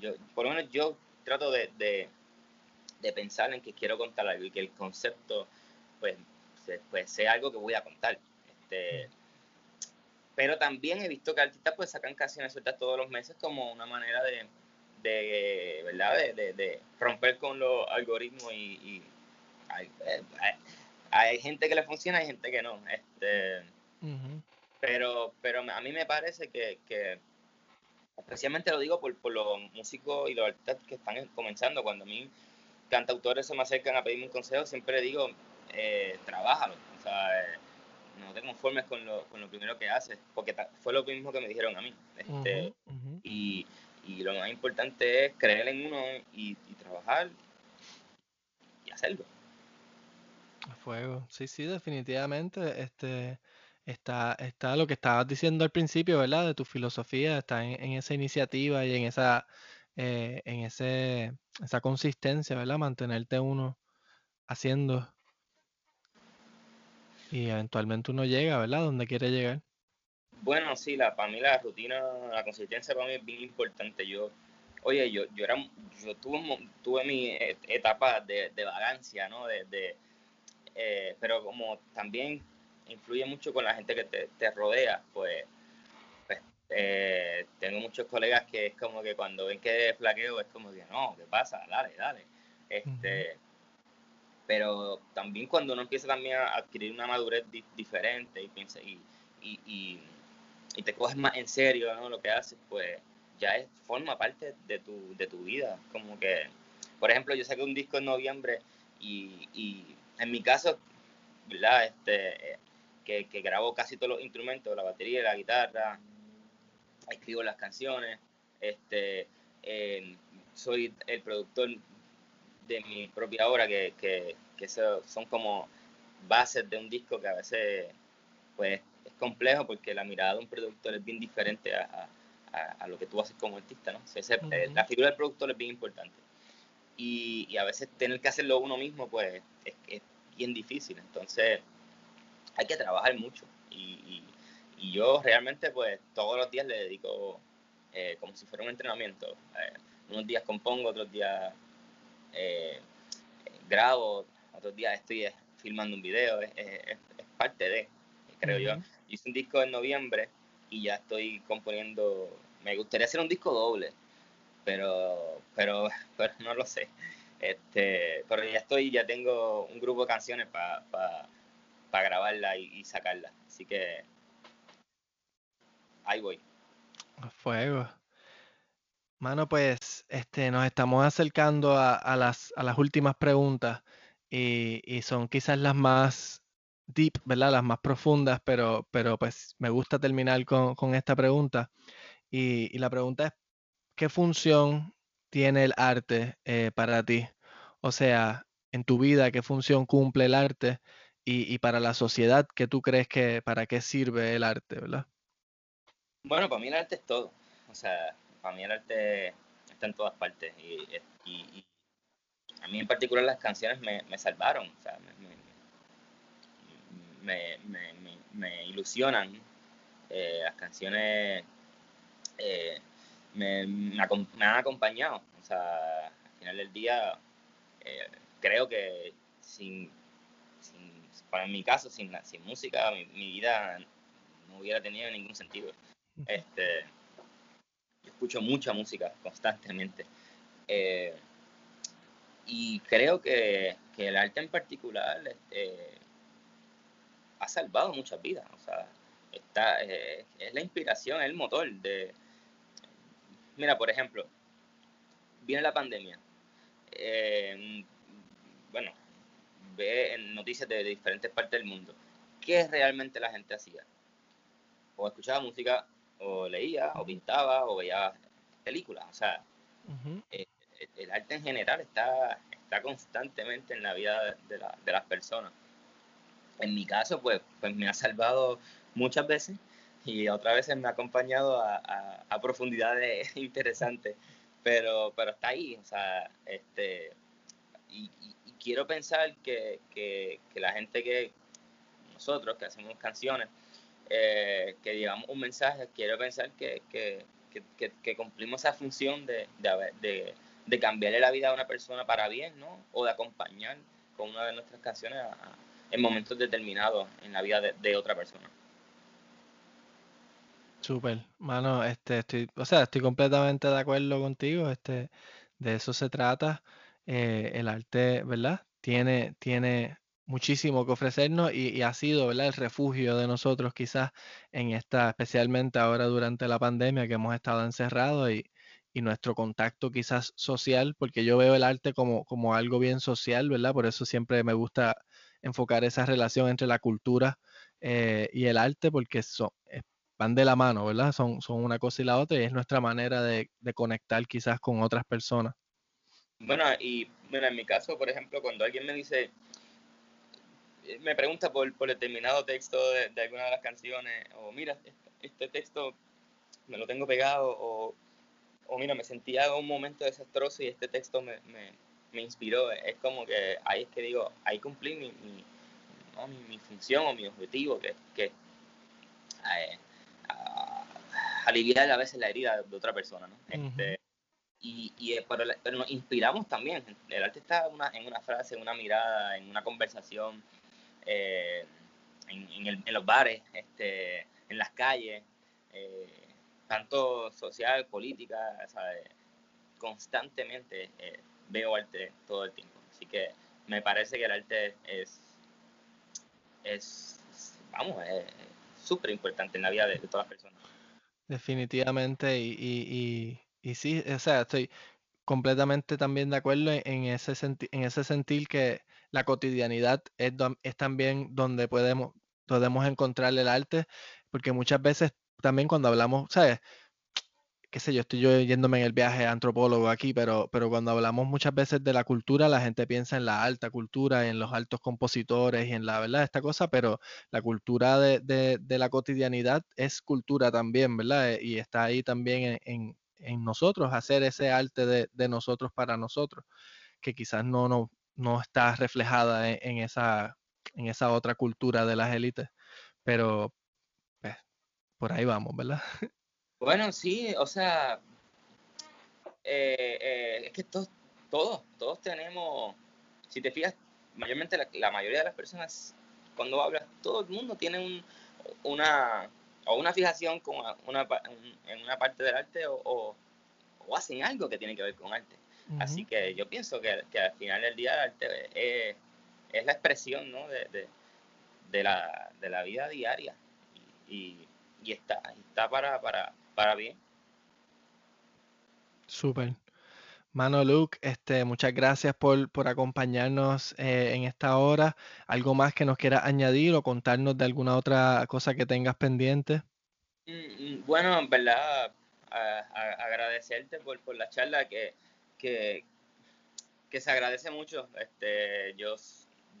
yo, por lo menos yo trato de, de, pensar en que quiero contar algo y que el concepto pues, pues sea algo que voy a contar. Este, pero también he visto que artistas pues sacan canciones sueltas todos los meses como una manera de, de ¿verdad? De, de, romper con los algoritmos y, eh, hay, gente que le funciona y gente que no. Este, pero, pero a mí me parece que, que especialmente lo digo por, por los músicos y los artistas que están comenzando. Cuando a mí cantautores se me acercan a pedirme un consejo, siempre digo, eh, trabájalo. O sea, eh, no te conformes con lo, con lo primero que haces, porque fue lo mismo que me dijeron a mí. Este, Y, Y lo más importante es creer en uno y, trabajar y hacerlo. A fuego. Sí, sí, definitivamente. Este, está, está lo que estabas diciendo al principio, ¿verdad? De tu filosofía, está en, esa iniciativa y en esa, eh, en ese, esa consistencia, ¿verdad? Mantenerte uno haciendo y eventualmente uno llega, ¿verdad? Donde quiere llegar. Bueno, sí, la, para mí la rutina, la consistencia para mí es bien importante. Yo, oye, yo, yo era, yo tuve, tuve mi etapa de, de vagancia, ¿no? De, eh, pero como también influye mucho con la gente que te, rodea, pues, pues eh, tengo muchos colegas que es como que cuando ven que flaqueo es como que no, ¿qué pasa? Dale, dale. Este, Pero también cuando uno empieza también a adquirir una madurez diferente y piensa y, y, y, te coges más en serio ¿no? lo que haces, pues ya es, forma parte de tu, de tu vida. Como que, por ejemplo, yo saqué un disco en noviembre y, y en mi caso, ¿verdad? Este, que, grabo casi todos los instrumentos, la batería, la guitarra, escribo las canciones, este, eh, soy el productor de mi propia obra, que, que, que son como bases de un disco que a veces pues es complejo porque la mirada de un productor es bien diferente a, a, lo que tú haces como artista, ¿no? Eh, la figura del productor es bien importante. Y, y, a veces tener que hacerlo uno mismo, pues es, es bien difícil. Entonces, hay que trabajar mucho. Y, y, yo realmente, pues, todos los días le dedico eh, como si fuera un entrenamiento. Eh, unos días compongo, otros días eh, grabo, otros días estoy filmando un video. Es, es, parte de, creo yo. Hice un disco en noviembre y ya estoy componiendo. Me gustaría hacer un disco doble, pero, pero, pero no lo sé. Este, pero ya estoy, ya tengo un grupo de canciones para grabarla y, sacarla. Así que ahí voy. A fuego. Mano, pues este, nos estamos acercando a, las, a las últimas preguntas y, son quizás las más deep, ¿verdad? Las más profundas, pero, pero pues me gusta terminar con, esta pregunta. Y, la pregunta es, ¿qué función tiene el arte eh, para ti? O sea, en tu vida, ¿qué función cumple el arte? y, para la sociedad, ¿qué tú crees que, para qué sirve el arte, verdad? Bueno, para mí el arte es todo. O sea, para mí el arte está en todas partes. Y, a mí en particular las canciones me, salvaron. O sea, me, me, ilusionan. Eh, las canciones eh, me, han acompañado. O sea, al final del día, eh, creo que sin para mi caso, sin, sin música, mi, vida no hubiera tenido ningún sentido. Este, escucho mucha música constantemente. Eh, y creo que, que, el arte en particular este, ha salvado muchas vidas. O sea, está, eh, es la inspiración, es el motor de... Mira, por ejemplo, viene la pandemia. Eh, bueno, ve en noticias de, diferentes partes del mundo, ¿qué realmente la gente hacía? O escuchaba música, o leía, o pintaba, o veía películas. O sea, eh, el arte en general está, está constantemente en la vida de, las personas. En mi caso, pues, pues me ha salvado muchas veces y otras veces me ha acompañado a, profundidades interesantes, pero, pero está ahí, o sea, este, y, quiero pensar que, que, la gente que nosotros que hacemos canciones, eh, que llevamos un mensaje, quiero pensar que, que cumplimos esa función de, de, de, cambiarle la vida a una persona para bien, ¿no? O de acompañar con una de nuestras canciones en momentos determinados en la vida de, otra persona. Súper, mano, este, estoy, o sea, estoy completamente de acuerdo contigo, este, de eso se trata. Eh, el arte, ¿verdad? Tiene, tiene muchísimo que ofrecernos y, ha sido, ¿verdad? El refugio de nosotros quizás en esta, especialmente ahora durante la pandemia que hemos estado encerrados y, nuestro contacto quizás social, porque yo veo el arte como, como algo bien social, ¿verdad? Por eso siempre me gusta enfocar esa relación entre la cultura eh, y el arte, porque son, van de la mano, ¿verdad? Son, son una cosa y la otra y es nuestra manera de, de conectar quizás con otras personas. Bueno, y mira, en mi caso, por ejemplo, cuando alguien me dice, eh, me pregunta por, por determinado texto de, de, alguna de las canciones, o mira, este, este texto me lo tengo pegado, o, o mira, me sentía en un momento desastroso y este texto me, me, me, inspiró. Es como que ahí es que digo, ahí cumplí mi, mi, ¿no? mi, mi función o mi objetivo, que, que eh, aliviar a veces la herida de otra persona, ¿no? Uh -huh. este, y, y eh, pero, pero, nos inspiramos también. El arte está una, en una frase, en una mirada, en una conversación, eh, en, los bares, este, en las calles, eh, tanto social, política, constantemente eh, veo arte todo el tiempo. Así que me parece que el arte es, es vamos, es súper importante en la vida de, todas las personas. Definitivamente, y, y, y, y, sí, o sea, estoy completamente también de acuerdo en ese, en ese sentir que la cotidianidad es, también donde podemos, podemos encontrar el arte, porque muchas veces también cuando hablamos, ¿sabes? qué sé yo, estoy yéndome en el viaje antropólogo aquí, pero, pero cuando hablamos muchas veces de la cultura, la gente piensa en la alta cultura, en los altos compositores y en la verdad, esta cosa, pero la cultura de, de, la cotidianidad es cultura también, ¿verdad? Y está ahí también en, en, en nosotros, hacer ese arte de, de, nosotros para nosotros, que quizás no, no, no está reflejada en, en, esa, en esa otra cultura de las élites, pero pues, por ahí vamos, ¿verdad? Bueno, sí, o sea, eh, eh, es que todos, todos, todos tenemos, si te fijas, mayormente la, mayoría de las personas, cuando hablas, todo el mundo tiene un, una, o una fijación con una, en una parte del arte o, hacen algo que tiene que ver con arte. Uh -huh. Así que yo pienso que, que, al final del día el arte es, es la expresión ¿no? de, de, de, la, de la vida diaria y, y está, está para, para para bien. Súper. Mano Luke, este, muchas gracias por, por acompañarnos eh, en esta hora. ¿Algo más que nos quieras añadir o contarnos de alguna otra cosa que tengas pendiente? Mm, bueno, en verdad, a, a, agradecerte por, por, la charla que, que, que, se agradece mucho. Este, yo,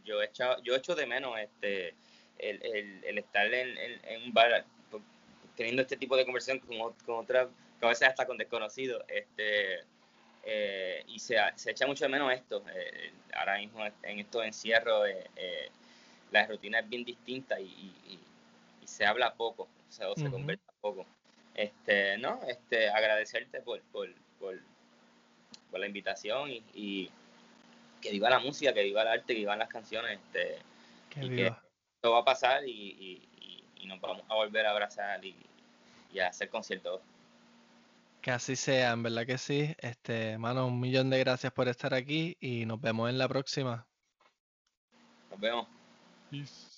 yo, he echado, yo echo de menos este, el, el, el estar en, en, en un bar teniendo este tipo de conversación con, con otras, a veces hasta con desconocidos, este, eh, y se, se, echa mucho de menos esto. Eh, ahora mismo en estos encierros eh, eh, la rutina es bien distinta y, y, y se habla poco, o sea, o se uh -huh. conversa poco. Este, no, este, agradecerte por, por, por, por la invitación y, y, que viva la música, que viva el arte, que vivan las canciones, este, que y viva. que todo va a pasar y, y nos vamos a volver a abrazar y, y, a hacer conciertos. Que así sea, en verdad que sí. Este, mano, un millón de gracias por estar aquí y nos vemos en la próxima. Nos vemos. Peace.